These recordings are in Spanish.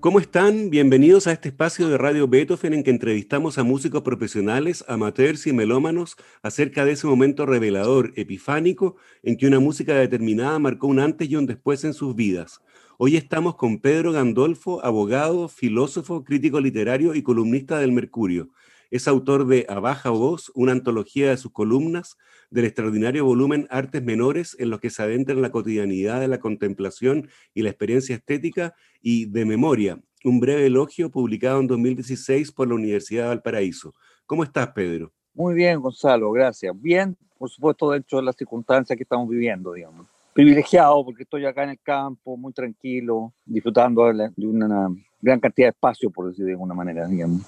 ¿Cómo están? Bienvenidos a este espacio de Radio Beethoven en que entrevistamos a músicos profesionales, amateurs y melómanos acerca de ese momento revelador, epifánico, en que una música determinada marcó un antes y un después en sus vidas. Hoy estamos con Pedro Gandolfo, abogado, filósofo, crítico literario y columnista del Mercurio. Es autor de A Baja Voz, una antología de sus columnas, del extraordinario volumen Artes Menores, en los que se adentra en la cotidianidad de la contemplación y la experiencia estética, y De Memoria, un breve elogio publicado en 2016 por la Universidad de Valparaíso. ¿Cómo estás, Pedro? Muy bien, Gonzalo, gracias. Bien, por supuesto, dentro de las circunstancias que estamos viviendo, digamos. Privilegiado porque estoy acá en el campo, muy tranquilo, disfrutando de una gran cantidad de espacio, por decir de alguna manera, digamos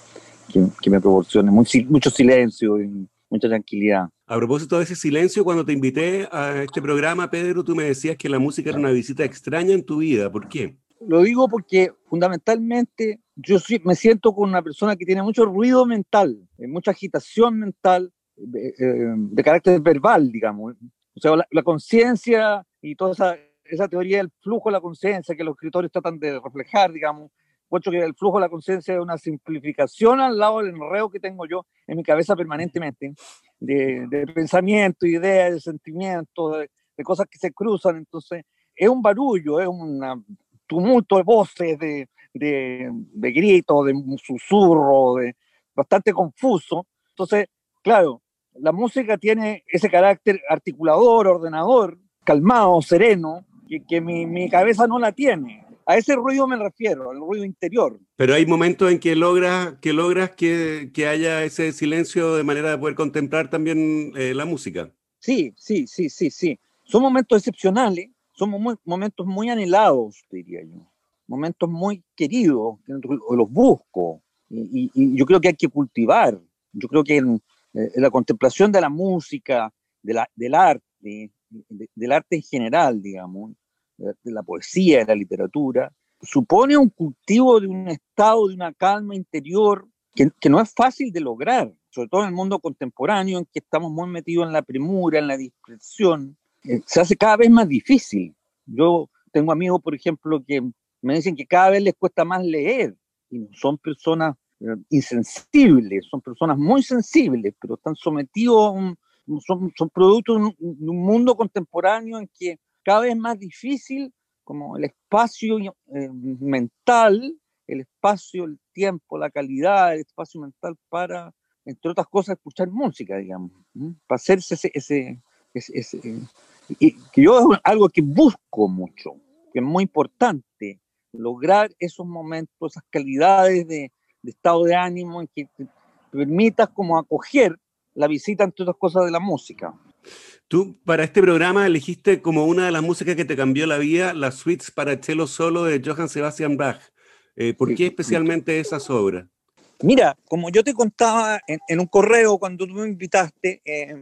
que, me proporcione mucho silencio y mucha tranquilidad. A propósito de ese silencio, cuando te invité a este programa, Pedro, tú me decías que la música era una visita extraña en tu vida. ¿Por qué? Lo digo porque fundamentalmente yo me siento con una persona que tiene mucho ruido mental, eh, mucha agitación mental, eh, eh, de carácter verbal, digamos. O sea, la, conciencia y toda esa, esa teoría del flujo de la conciencia que los escritores tratan de reflejar, digamos, puesto que el flujo de la conciencia es una simplificación al lado del enredo que tengo yo en mi cabeza permanentemente, de, de pensamiento, ideas, de sentimientos, de, cosas que se cruzan. Entonces, es un barullo, es un tumulto de voces, de, de, de gritos, de susurro, de, bastante confuso. Entonces, claro, la música tiene ese carácter articulador, ordenador, calmado, sereno, que, que mi, mi cabeza no la tiene. A ese ruido me refiero, al ruido interior. Pero hay momentos en que logras que, logras que, que haya ese silencio de manera de poder contemplar también eh, la música. Sí, sí, sí, sí, sí. Son momentos excepcionales, son momentos muy anhelados, diría yo. Momentos muy queridos, los busco. Y, yo creo que hay que cultivar. Yo creo que en, eh, la contemplación de la música, de la, del arte, del arte en general, digamos, de la poesía, de la literatura, supone un cultivo de un estado, de una calma interior que, que, no es fácil de lograr, sobre todo en el mundo contemporáneo en que estamos muy metidos en la premura, en la discreción, eh, se hace cada vez más difícil. Yo tengo amigos, por ejemplo, que me dicen que cada vez les cuesta más leer y son personas eh, insensibles, son personas muy sensibles, pero están sometidos a un, son, son productos de un mundo contemporáneo en que cada vez más difícil como el espacio eh, mental, el espacio, el tiempo, la calidad, el espacio mental para, entre otras cosas, escuchar música, digamos, para hacerse ese, ese, y que yo es algo que busco mucho, que es muy importante, lograr esos momentos, esas calidades de, de estado de ánimo en que te permitas como acoger la visita, entre otras cosas, de la música. Tú para este programa elegiste como una de las músicas que te cambió la vida las suites para cello solo de Johann Sebastian Bach. Eh, ¿Por qué especialmente esas obras? Mira, como yo te contaba en, un correo cuando tú me invitaste, eh,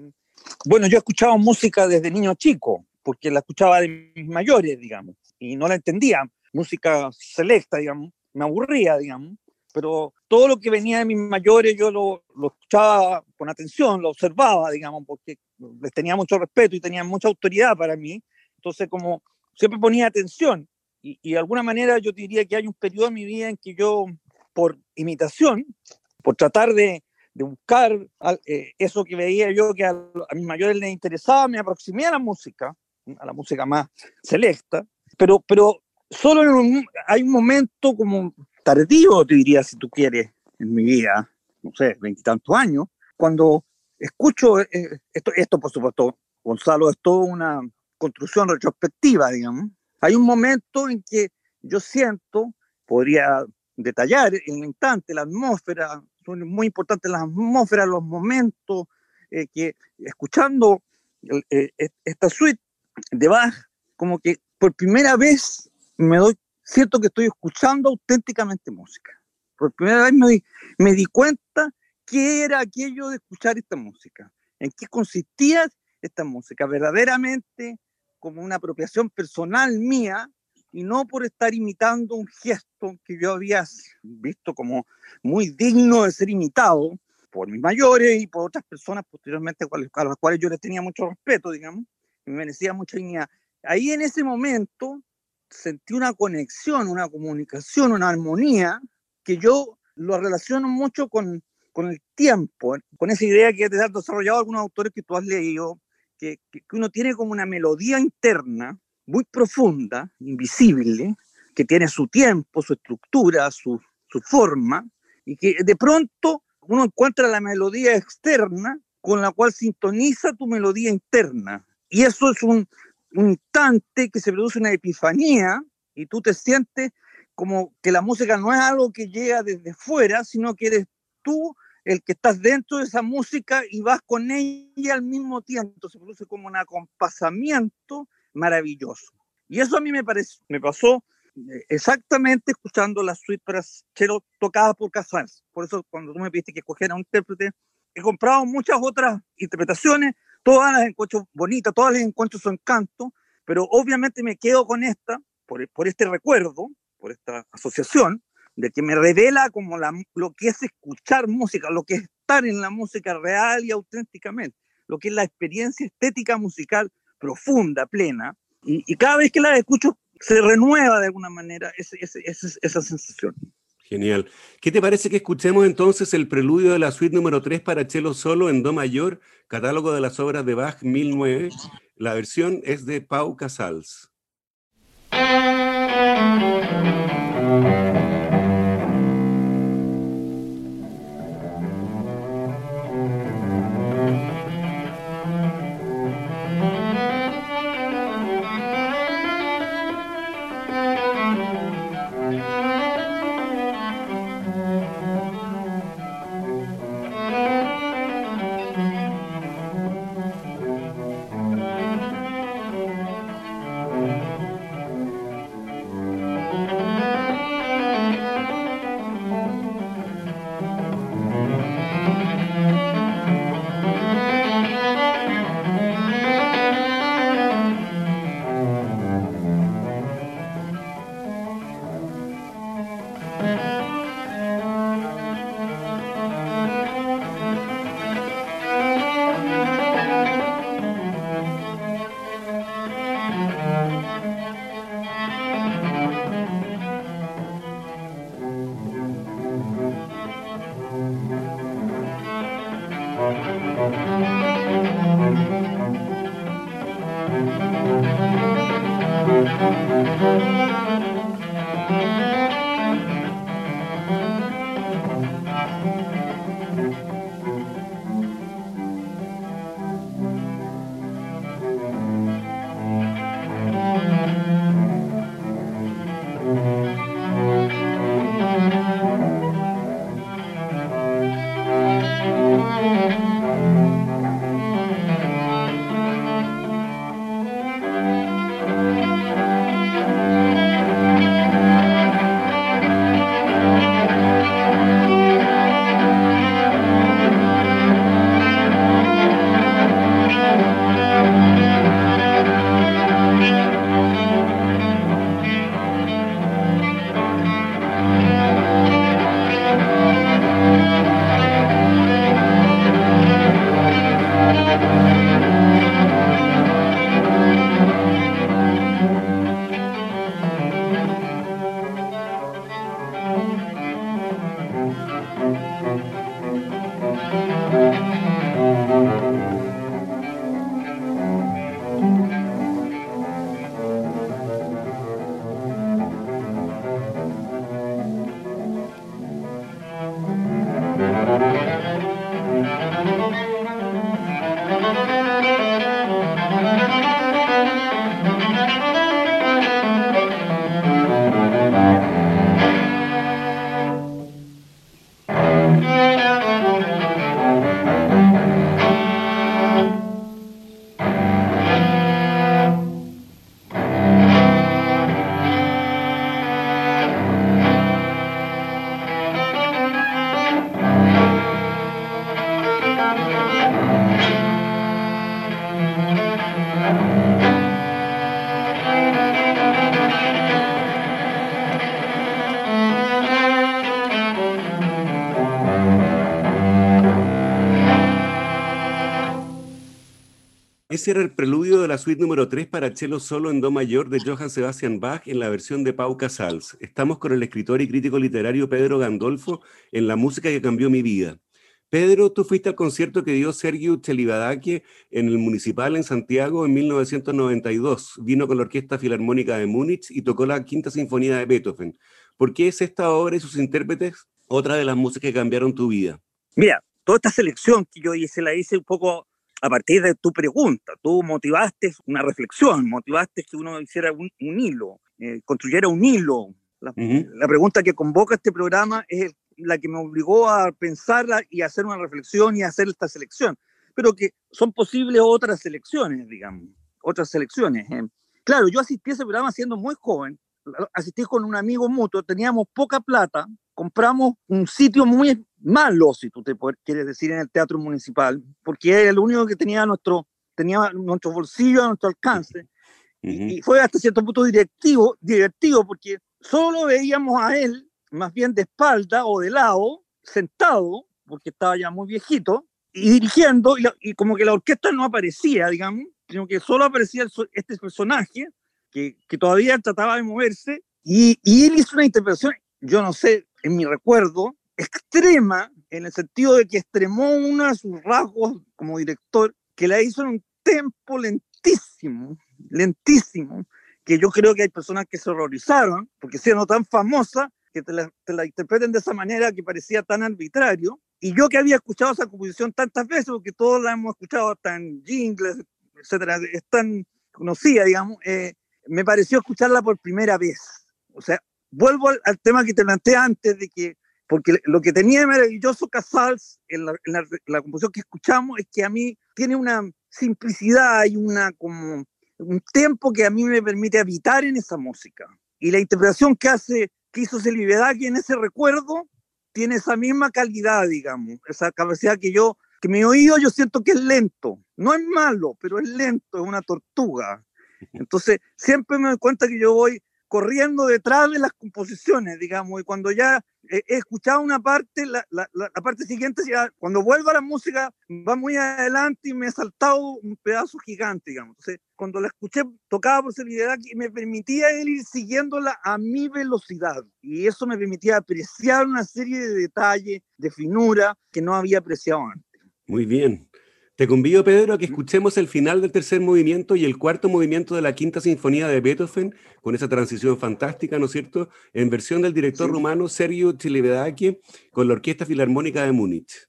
bueno, yo escuchaba música desde niño chico, porque la escuchaba de mis mayores, digamos, y no la entendía, música selecta, digamos, me aburría, digamos pero todo lo que venía de mis mayores yo lo, lo, escuchaba con atención, lo observaba, digamos, porque les tenía mucho respeto y tenían mucha autoridad para mí. Entonces, como siempre ponía atención y, y, de alguna manera yo diría que hay un periodo en mi vida en que yo, por imitación, por tratar de, de buscar eh, eso que veía yo que a, a, mis mayores les interesaba, me aproximé a la música, a la música más selecta, pero, pero solo en un, hay un momento como tardío, te diría, si tú quieres, en mi vida, no sé, veintitantos años, cuando escucho eh, esto, esto, por supuesto, Gonzalo, es toda una construcción retrospectiva, digamos. Hay un momento en que yo siento, podría detallar en el instante, la atmósfera, son muy importantes las atmósferas, los momentos, eh, que escuchando eh, esta suite de Bach, como que por primera vez me doy siento que estoy escuchando auténticamente música. Por primera vez me di, me di cuenta qué era aquello de escuchar esta música, en qué consistía esta música, verdaderamente como una apropiación personal mía y no por estar imitando un gesto que yo había visto como muy digno de ser imitado por mis mayores y por otras personas posteriormente a las cuales yo les tenía mucho respeto, digamos, y me merecía mucha dignidad. Ahí en ese momento sentí una conexión, una comunicación, una armonía que yo lo relaciono mucho con, con el tiempo, con esa idea que te han desarrollado algunos autores que tú has leído, que, que uno tiene como una melodía interna muy profunda, invisible, que tiene su tiempo, su estructura, su, su forma, y que de pronto uno encuentra la melodía externa con la cual sintoniza tu melodía interna. Y eso es un, un instante que se produce una epifanía y tú te sientes como que la música no es algo que llega desde fuera, sino que eres tú el que estás dentro de esa música y vas con ella al mismo tiempo. Se produce como un acompasamiento maravilloso. Y eso a mí me, parece, me pasó eh, exactamente escuchando la suite para chelo tocada por Casals. Por eso cuando tú me pediste que escogiera un intérprete, he comprado muchas otras interpretaciones, todas las encuentro bonitas, todas las encuentro su encanto, pero obviamente me quedo con esta, por, por este recuerdo, por esta asociación, de que me revela como la, lo que es escuchar música, lo que es estar en la música real y auténticamente, lo que es la experiencia estética musical profunda, plena, y, cada vez que la escucho se renueva de alguna manera esa sensación. Genial. ¿Qué te parece que escuchemos entonces el preludio de la suite número 3 para cello solo en Do mayor, catálogo de las obras de Bach 1009? La versión es de Pau Casals. El preludio de la suite número 3 para cello solo en do mayor de Johann Sebastian Bach en la versión de Pau Casals. Estamos con el escritor y crítico literario Pedro Gandolfo en La música que cambió mi vida. Pedro, tú fuiste al concierto que dio Sergio Chelibadaque en el Municipal en Santiago en 1992. Vino con la Orquesta Filarmónica de Múnich y tocó la Quinta Sinfonía de Beethoven. ¿Por qué es esta obra y sus intérpretes otra de las músicas que cambiaron tu vida? Mira, toda esta selección que yo hice la hice un poco a partir de tu pregunta. Tú motivaste una reflexión, motivaste que uno hiciera un, hilo, eh, construyera un hilo. La, la, pregunta que convoca este programa es la que me obligó a pensarla y hacer una reflexión y hacer esta selección. Pero que son posibles otras selecciones, digamos, otras selecciones. ¿eh? Claro, yo asistí a ese programa siendo muy joven, asistí con un amigo mutuo, teníamos poca plata, compramos un sitio muy malo, si tú te quieres decir, en el Teatro Municipal, porque era el único que tenía nuestro, tenía nuestro bolsillo a nuestro alcance. y, fue hasta cierto punto directivo, directivo, porque solo veíamos a él más bien de espalda o de lado, sentado, porque estaba ya muy viejito, y dirigiendo, y, como que la orquesta no aparecía, digamos, sino que solo aparecía este personaje, que, que, todavía trataba de moverse, y, y él hizo una interpretación, yo no sé, en mi recuerdo, extrema, en el sentido de que extremó uno de sus rasgos como director, que la hizo en un tempo lentísimo, lentísimo, que yo creo que hay personas que se horrorizaron, porque siendo tan famosa, que te la, interpreten de esa manera que parecía tan arbitrario. Y yo que había escuchado esa composición tantas veces, porque todos la hemos escuchado tan jingles, etcétera, es tan conocida, digamos, eh, me pareció escucharla por primera vez. O sea, vuelvo al, tema que te planteé antes de que, porque lo que tenía de maravilloso Casals en la, en la composición que escuchamos es que a mí tiene una simplicidad y una como un tempo que a mí me permite habitar en esa música. Y la interpretación que hace que hizo que en ese recuerdo tiene esa misma calidad, digamos, esa capacidad que yo, que mi oído yo siento que es lento. No es malo, pero es lento, es una tortuga. Entonces, siempre me doy cuenta que yo voy corriendo detrás de las composiciones, digamos, y cuando ya he, escuchado una parte, la, parte siguiente, cuando vuelva la música, va muy adelante y me he saltado un pedazo gigante, digamos. Entonces, cuando la escuché, tocaba por y me permitía ir siguiéndola a mi velocidad, y eso me permitía apreciar una serie de detalles, de finura, que no había apreciado antes. Muy bien. Te convido, Pedro, a que escuchemos el final del tercer movimiento y el cuarto movimiento de la quinta sinfonía de Beethoven, con esa transición fantástica, ¿no es cierto?, en versión del director rumano Sergio Celibidache con la Orquesta Filarmónica de Múnich.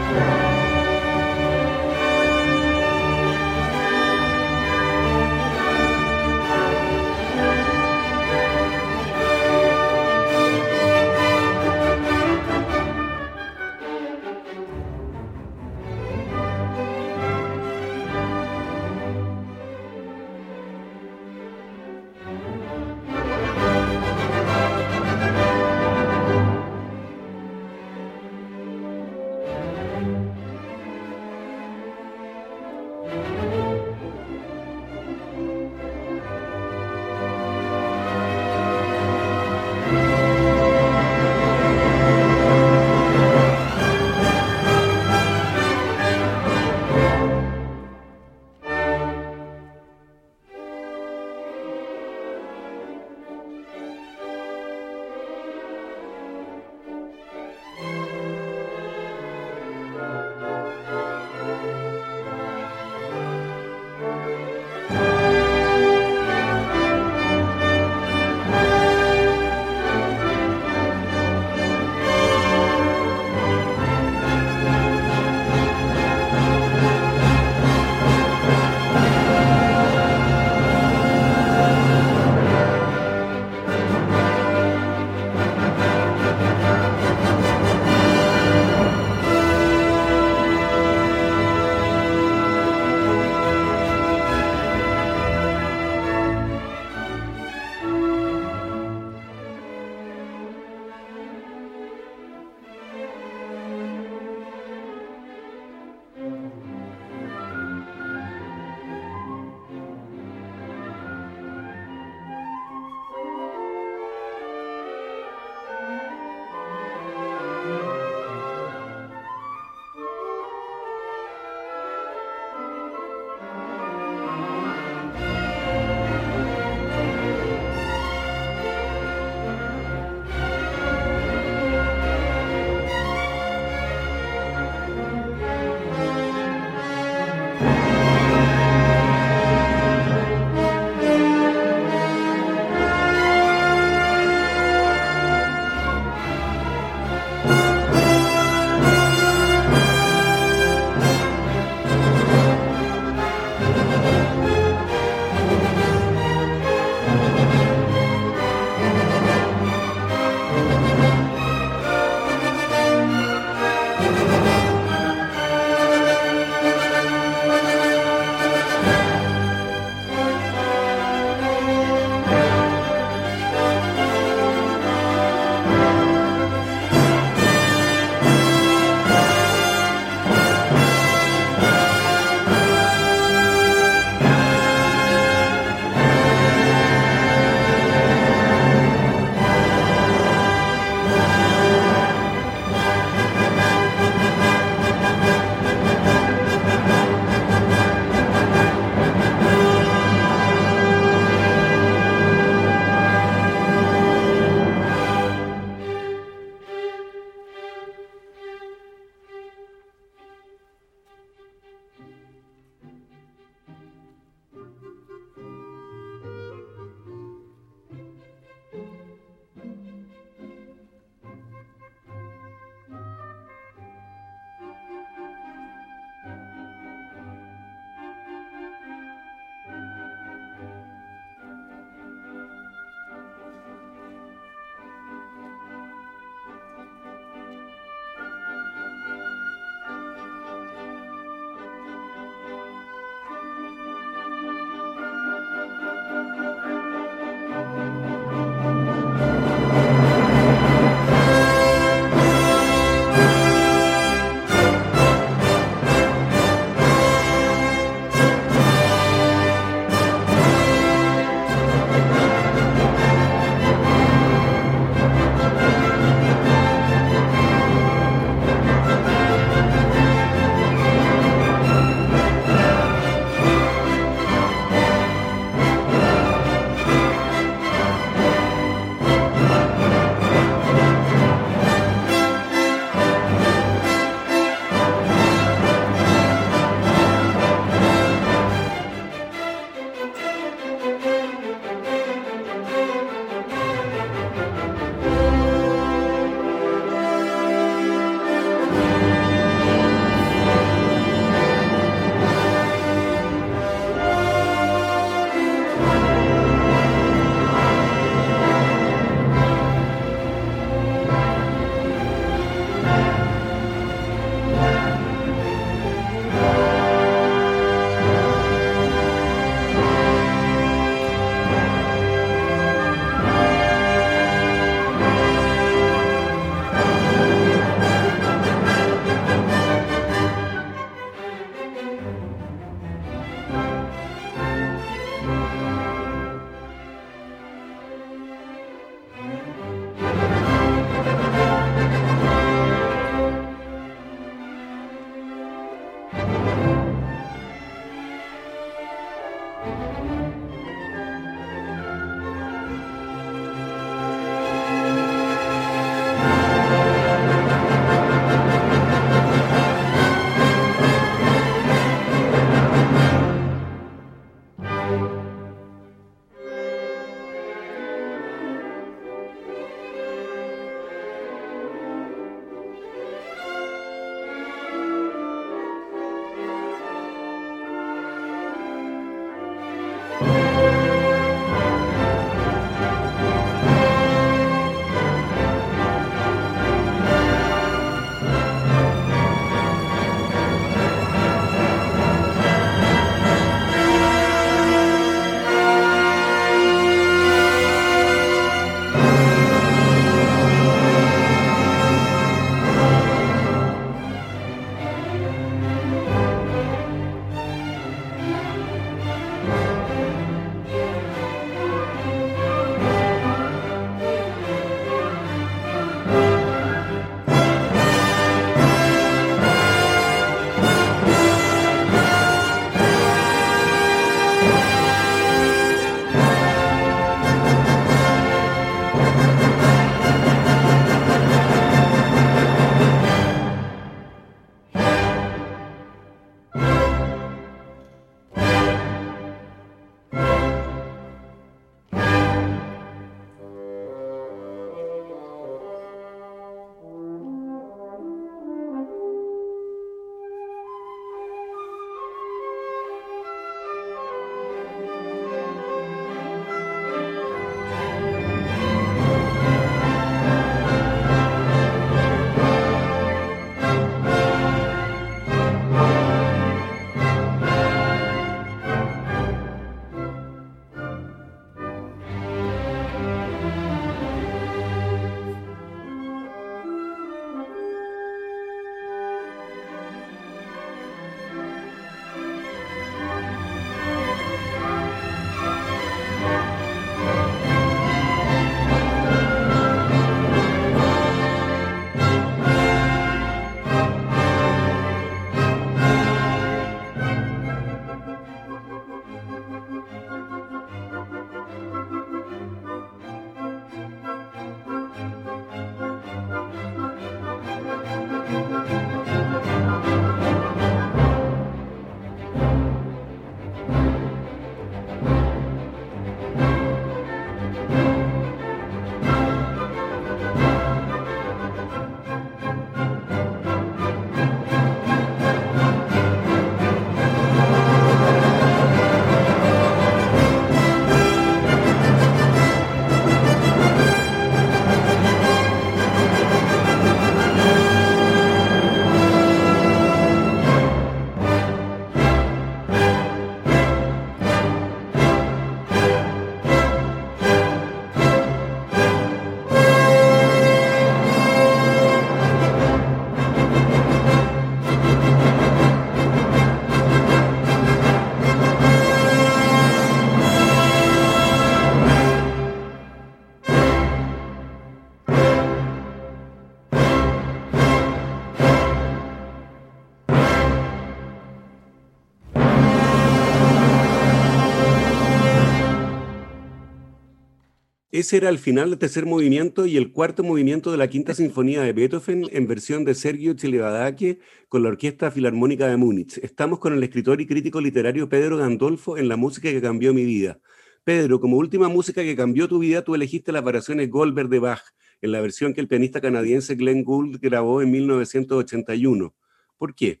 Ese era el final del tercer movimiento y el cuarto movimiento de la quinta sinfonía de Beethoven en versión de Sergio Chilevadake con la Orquesta Filarmónica de Múnich. Estamos con el escritor y crítico literario Pedro Gandolfo en La música que cambió mi vida. Pedro, como última música que cambió tu vida, tú elegiste las variaciones Goldberg de Bach en la versión que el pianista canadiense Glenn Gould grabó en 1981. ¿Por qué?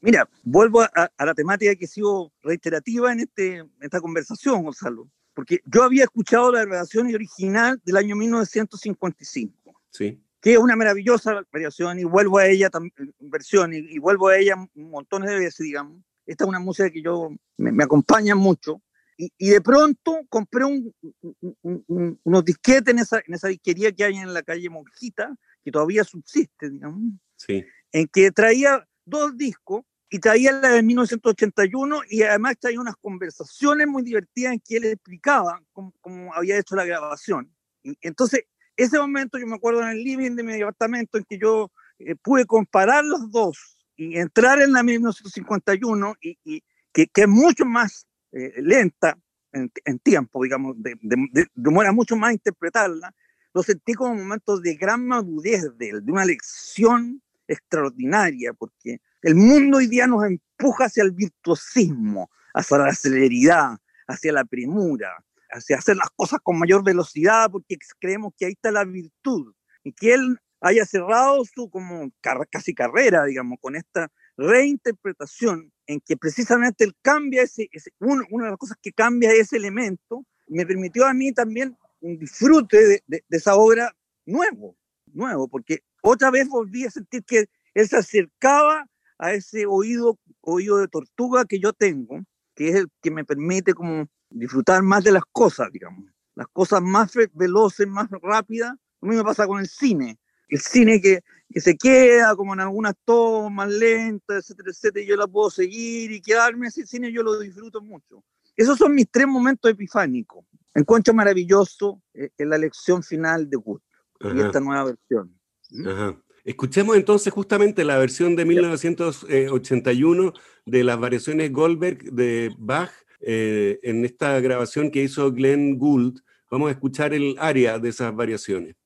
Mira, vuelvo a, la temática que ha sido reiterativa en, este, en esta conversación, Gonzalo porque yo había escuchado la grabación original del año 1955, sí. que es una maravillosa variación y vuelvo a ella, versión, y, vuelvo a ella montones de veces, digamos. Esta es una música que yo me, acompaña mucho. Y, y, de pronto compré un, unos disquetes en esa, en esa disquería que hay en la calle Monjita, que todavía subsiste, digamos, sí. en que traía dos discos y traía la de 1981 y además traía unas conversaciones muy divertidas en que él explicaba cómo, había hecho la grabación. Y entonces, ese momento yo me acuerdo en el living de mi departamento en que yo eh, pude comparar los dos y entrar en la 1951 y, y que, que, es mucho más eh, lenta en, en, tiempo, digamos, de, de, demora mucho más interpretarla, lo sentí como momentos de gran madurez de él, de una lección extraordinaria, porque el mundo hoy día nos empuja hacia el virtuosismo, hacia la celeridad, hacia la premura, hacia hacer las cosas con mayor velocidad, porque creemos que ahí está la virtud. Y que él haya cerrado su como casi carrera, digamos, con esta reinterpretación en que precisamente él cambia ese, una de las cosas que cambia ese elemento, me permitió a mí también un disfrute de, de esa obra nuevo, nuevo, porque otra vez volví a sentir que él se acercaba a ese oído, oído de tortuga que yo tengo, que es el que me permite como disfrutar más de las cosas, digamos. Las cosas más veloces, más rápidas. A mí me pasa con el cine. El cine que, que se queda como en algunas tomas lentas, etcétera, etcétera, y yo la puedo seguir y quedarme ese cine, yo lo disfruto mucho. Esos son mis tres momentos epifánicos. Encuentro maravilloso eh, en la lección final de Wood y esta nueva versión. Ajá. Escuchemos entonces justamente la versión de 1981 de las variaciones Goldberg de Bach eh, en esta grabación que hizo Glenn Gould. Vamos a escuchar el área de esas variaciones.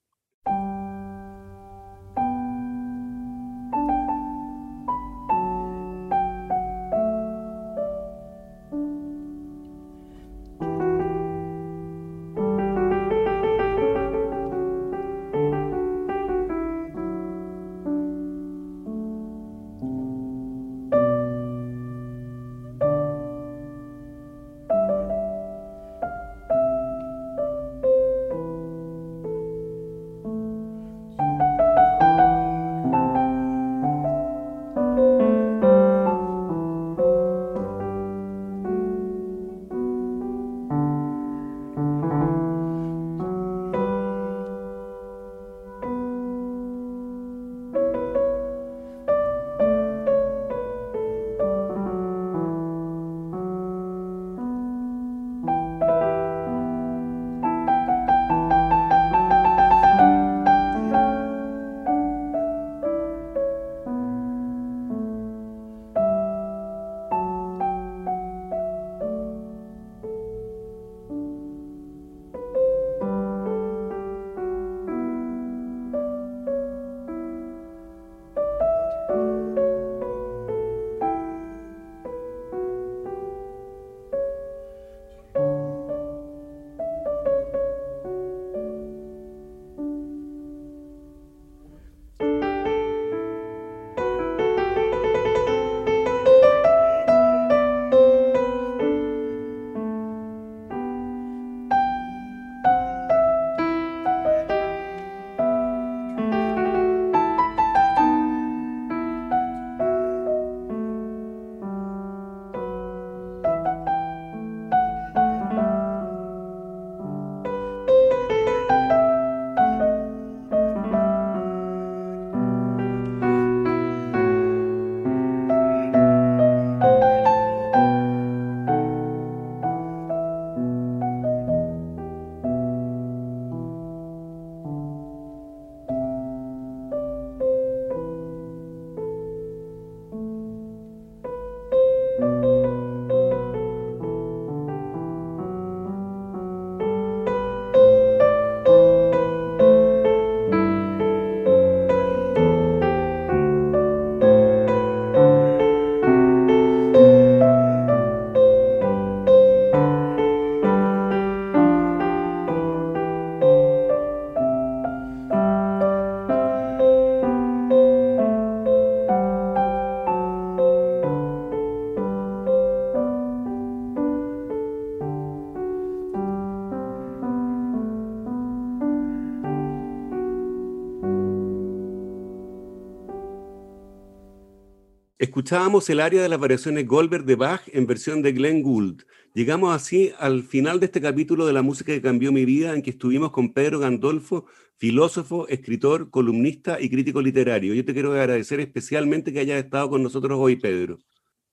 Escuchábamos el área de las variaciones Goldberg de Bach en versión de Glenn Gould. Llegamos así al final de este capítulo de la música que cambió mi vida, en que estuvimos con Pedro Gandolfo, filósofo, escritor, columnista y crítico literario. Yo te quiero agradecer especialmente que hayas estado con nosotros hoy, Pedro.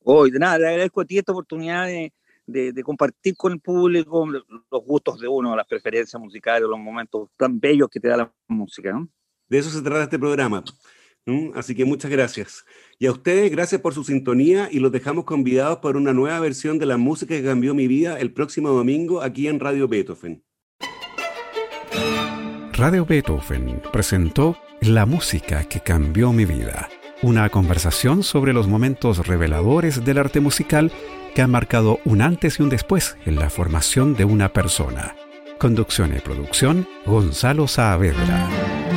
Hoy, de nada, le agradezco a ti esta oportunidad de, compartir con el público los gustos de uno, las preferencias musicales, los momentos tan bellos que te da la música. De eso se trata este programa. Así que muchas gracias. Y a ustedes, gracias por su sintonía y los dejamos convidados por una nueva versión de la música que cambió mi vida el próximo domingo aquí en Radio Beethoven. Radio Beethoven presentó La música que cambió mi vida, una conversación sobre los momentos reveladores del arte musical que han marcado un antes y un después en la formación de una persona. Conducción y producción, Gonzalo Saavedra.